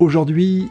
Aujourd'hui,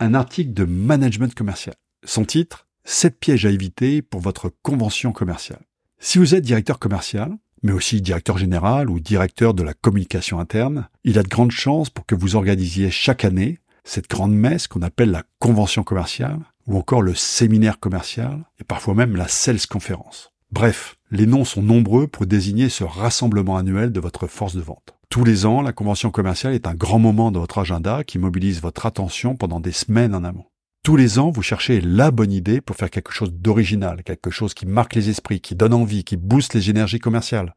un article de management commercial. Son titre 7 pièges à éviter pour votre convention commerciale. Si vous êtes directeur commercial, mais aussi directeur général ou directeur de la communication interne, il a de grandes chances pour que vous organisiez chaque année cette grande messe qu'on appelle la convention commerciale, ou encore le séminaire commercial, et parfois même la sales conférence. Bref, les noms sont nombreux pour désigner ce rassemblement annuel de votre force de vente. Tous les ans, la convention commerciale est un grand moment de votre agenda qui mobilise votre attention pendant des semaines en amont. Tous les ans, vous cherchez la bonne idée pour faire quelque chose d'original, quelque chose qui marque les esprits, qui donne envie, qui booste les énergies commerciales.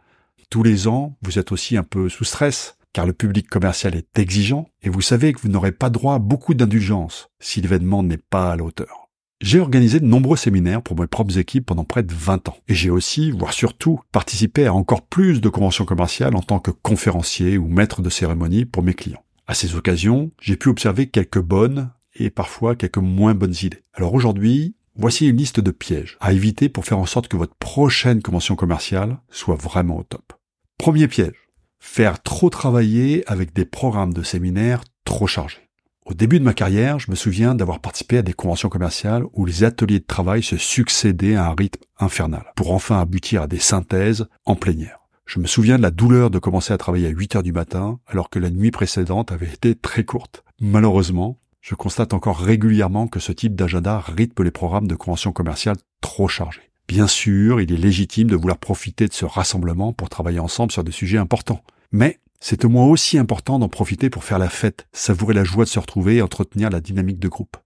Tous les ans, vous êtes aussi un peu sous stress, car le public commercial est exigeant, et vous savez que vous n'aurez pas droit à beaucoup d'indulgence si l'événement n'est pas à la hauteur. J'ai organisé de nombreux séminaires pour mes propres équipes pendant près de 20 ans. Et j'ai aussi, voire surtout, participé à encore plus de conventions commerciales en tant que conférencier ou maître de cérémonie pour mes clients. À ces occasions, j'ai pu observer quelques bonnes et parfois quelques moins bonnes idées. Alors aujourd'hui, voici une liste de pièges à éviter pour faire en sorte que votre prochaine convention commerciale soit vraiment au top. Premier piège. Faire trop travailler avec des programmes de séminaires trop chargés. Au début de ma carrière, je me souviens d'avoir participé à des conventions commerciales où les ateliers de travail se succédaient à un rythme infernal, pour enfin aboutir à des synthèses en plénière. Je me souviens de la douleur de commencer à travailler à 8 heures du matin, alors que la nuit précédente avait été très courte. Malheureusement, je constate encore régulièrement que ce type d'agenda rythme les programmes de conventions commerciales trop chargés. Bien sûr, il est légitime de vouloir profiter de ce rassemblement pour travailler ensemble sur des sujets importants. Mais c'est au moins aussi important d'en profiter pour faire la fête, savourer la joie de se retrouver et entretenir la dynamique de groupe.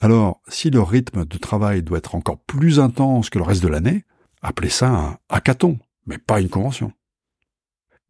Alors, si le rythme de travail doit être encore plus intense que le reste de l'année, appelez ça un hackathon, mais pas une convention.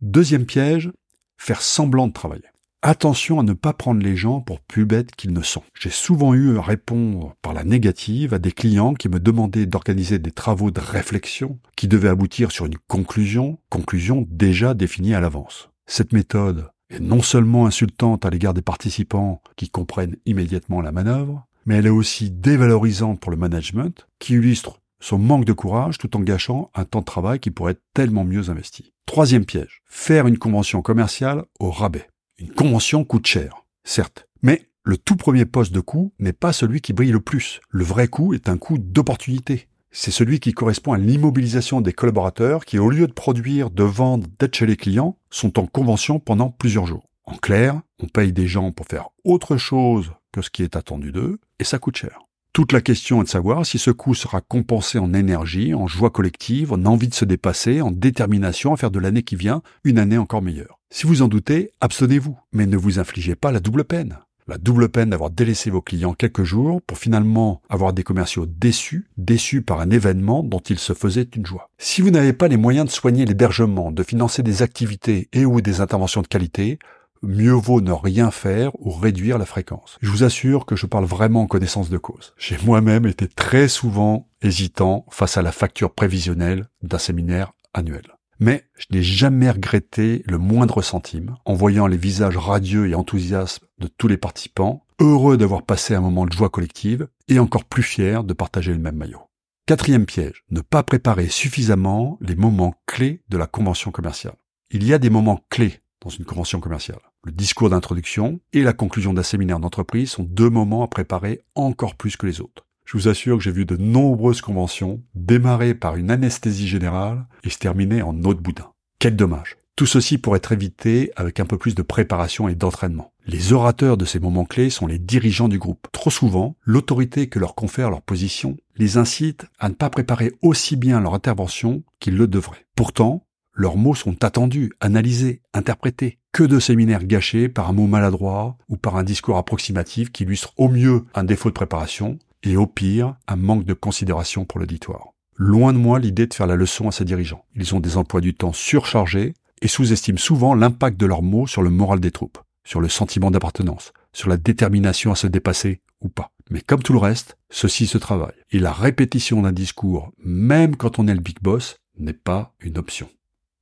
Deuxième piège, faire semblant de travailler. Attention à ne pas prendre les gens pour plus bêtes qu'ils ne sont. J'ai souvent eu à répondre par la négative à des clients qui me demandaient d'organiser des travaux de réflexion qui devaient aboutir sur une conclusion, conclusion déjà définie à l'avance. Cette méthode est non seulement insultante à l'égard des participants qui comprennent immédiatement la manœuvre, mais elle est aussi dévalorisante pour le management qui illustre son manque de courage tout en gâchant un temps de travail qui pourrait être tellement mieux investi. Troisième piège, faire une convention commerciale au rabais. Une convention coûte cher, certes, mais le tout premier poste de coût n'est pas celui qui brille le plus. Le vrai coût est un coût d'opportunité c'est celui qui correspond à l'immobilisation des collaborateurs qui, au lieu de produire, de vendre, d'être chez les clients, sont en convention pendant plusieurs jours. En clair, on paye des gens pour faire autre chose que ce qui est attendu d'eux, et ça coûte cher. Toute la question est de savoir si ce coût sera compensé en énergie, en joie collective, en envie de se dépasser, en détermination à faire de l'année qui vient une année encore meilleure. Si vous en doutez, abstenez-vous, mais ne vous infligez pas la double peine la double peine d'avoir délaissé vos clients quelques jours pour finalement avoir des commerciaux déçus, déçus par un événement dont ils se faisaient une joie. Si vous n'avez pas les moyens de soigner l'hébergement, de financer des activités et ou des interventions de qualité, mieux vaut ne rien faire ou réduire la fréquence. Je vous assure que je parle vraiment en connaissance de cause. J'ai moi-même été très souvent hésitant face à la facture prévisionnelle d'un séminaire annuel. Mais je n'ai jamais regretté le moindre centime en voyant les visages radieux et enthousiastes de tous les participants, heureux d'avoir passé un moment de joie collective et encore plus fiers de partager le même maillot. Quatrième piège, ne pas préparer suffisamment les moments clés de la convention commerciale. Il y a des moments clés dans une convention commerciale. Le discours d'introduction et la conclusion d'un séminaire d'entreprise sont deux moments à préparer encore plus que les autres. Je vous assure que j'ai vu de nombreuses conventions démarrer par une anesthésie générale et se terminer en eau de boudin. Quel dommage. Tout ceci pourrait être évité avec un peu plus de préparation et d'entraînement. Les orateurs de ces moments clés sont les dirigeants du groupe. Trop souvent, l'autorité que leur confère leur position les incite à ne pas préparer aussi bien leur intervention qu'ils le devraient. Pourtant, leurs mots sont attendus, analysés, interprétés. Que de séminaires gâchés par un mot maladroit ou par un discours approximatif qui illustre au mieux un défaut de préparation et au pire, un manque de considération pour l'auditoire. Loin de moi l'idée de faire la leçon à ces dirigeants. Ils ont des emplois du temps surchargés et sous-estiment souvent l'impact de leurs mots sur le moral des troupes, sur le sentiment d'appartenance, sur la détermination à se dépasser ou pas. Mais comme tout le reste, ceci se travaille. Et la répétition d'un discours, même quand on est le big boss, n'est pas une option.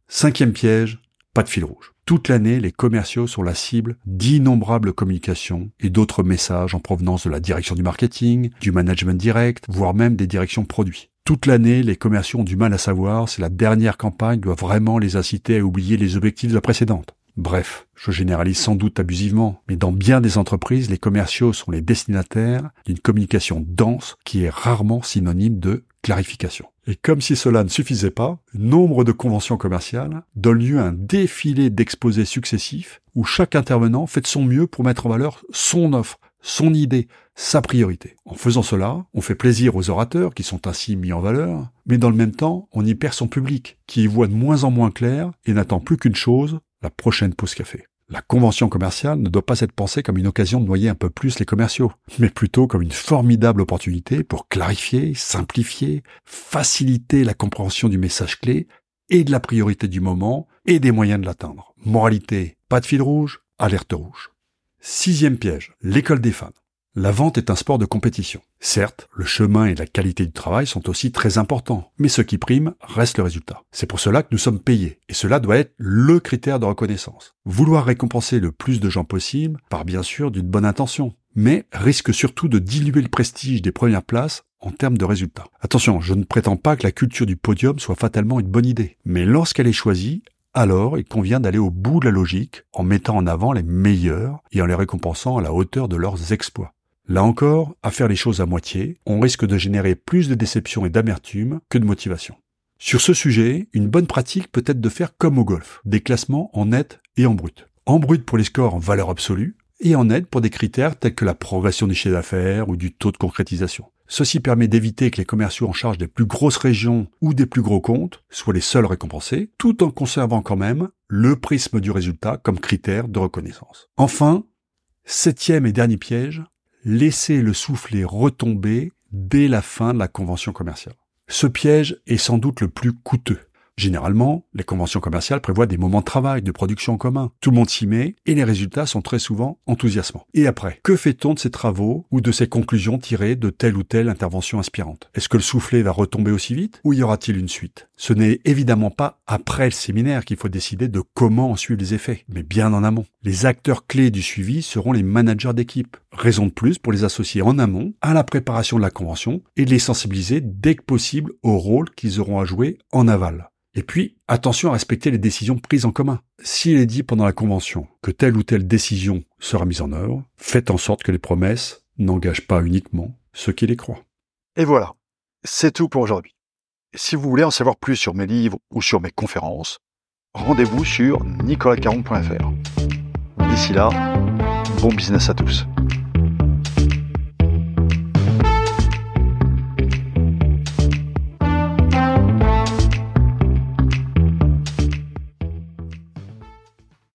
Cinquième piège, pas de fil rouge. Toute l'année, les commerciaux sont la cible d'innombrables communications et d'autres messages en provenance de la direction du marketing, du management direct, voire même des directions produits. Toute l'année, les commerciaux ont du mal à savoir si la dernière campagne doit vraiment les inciter à oublier les objectifs de la précédente. Bref, je généralise sans doute abusivement, mais dans bien des entreprises, les commerciaux sont les destinataires d'une communication dense qui est rarement synonyme de clarification. Et comme si cela ne suffisait pas, nombre de conventions commerciales donnent lieu à un défilé d'exposés successifs où chaque intervenant fait de son mieux pour mettre en valeur son offre, son idée, sa priorité. En faisant cela, on fait plaisir aux orateurs qui sont ainsi mis en valeur, mais dans le même temps, on y perd son public, qui y voit de moins en moins clair et n'attend plus qu'une chose, la prochaine pause café. La convention commerciale ne doit pas être pensée comme une occasion de noyer un peu plus les commerciaux, mais plutôt comme une formidable opportunité pour clarifier, simplifier, faciliter la compréhension du message clé et de la priorité du moment et des moyens de l'atteindre. Moralité, pas de fil rouge, alerte rouge. Sixième piège, l'école des fans. La vente est un sport de compétition. Certes, le chemin et la qualité du travail sont aussi très importants, mais ce qui prime reste le résultat. C'est pour cela que nous sommes payés, et cela doit être le critère de reconnaissance. Vouloir récompenser le plus de gens possible part bien sûr d'une bonne intention, mais risque surtout de diluer le prestige des premières places en termes de résultats. Attention, je ne prétends pas que la culture du podium soit fatalement une bonne idée, mais lorsqu'elle est choisie, alors il convient d'aller au bout de la logique en mettant en avant les meilleurs et en les récompensant à la hauteur de leurs exploits. Là encore, à faire les choses à moitié, on risque de générer plus de déception et d'amertume que de motivation. Sur ce sujet, une bonne pratique peut être de faire comme au golf, des classements en net et en brut. En brut pour les scores en valeur absolue, et en net pour des critères tels que la progression du chiffre d'affaires ou du taux de concrétisation. Ceci permet d'éviter que les commerciaux en charge des plus grosses régions ou des plus gros comptes soient les seuls récompensés, tout en conservant quand même le prisme du résultat comme critère de reconnaissance. Enfin, septième et dernier piège, laisser le soufflet retomber dès la fin de la convention commerciale. Ce piège est sans doute le plus coûteux. Généralement, les conventions commerciales prévoient des moments de travail, de production en commun. Tout le monde s'y met et les résultats sont très souvent enthousiasmants. Et après, que fait-on de ces travaux ou de ces conclusions tirées de telle ou telle intervention inspirante? Est-ce que le soufflet va retomber aussi vite ou y aura-t-il une suite? Ce n'est évidemment pas après le séminaire qu'il faut décider de comment en suivre les effets, mais bien en amont. Les acteurs clés du suivi seront les managers d'équipe. Raison de plus pour les associer en amont à la préparation de la convention et les sensibiliser dès que possible au rôle qu'ils auront à jouer en aval. Et puis, attention à respecter les décisions prises en commun. S'il est dit pendant la convention que telle ou telle décision sera mise en œuvre, faites en sorte que les promesses n'engagent pas uniquement ceux qui les croient. Et voilà, c'est tout pour aujourd'hui. Si vous voulez en savoir plus sur mes livres ou sur mes conférences, rendez-vous sur nicolascaron.fr. D'ici là, bon business à tous.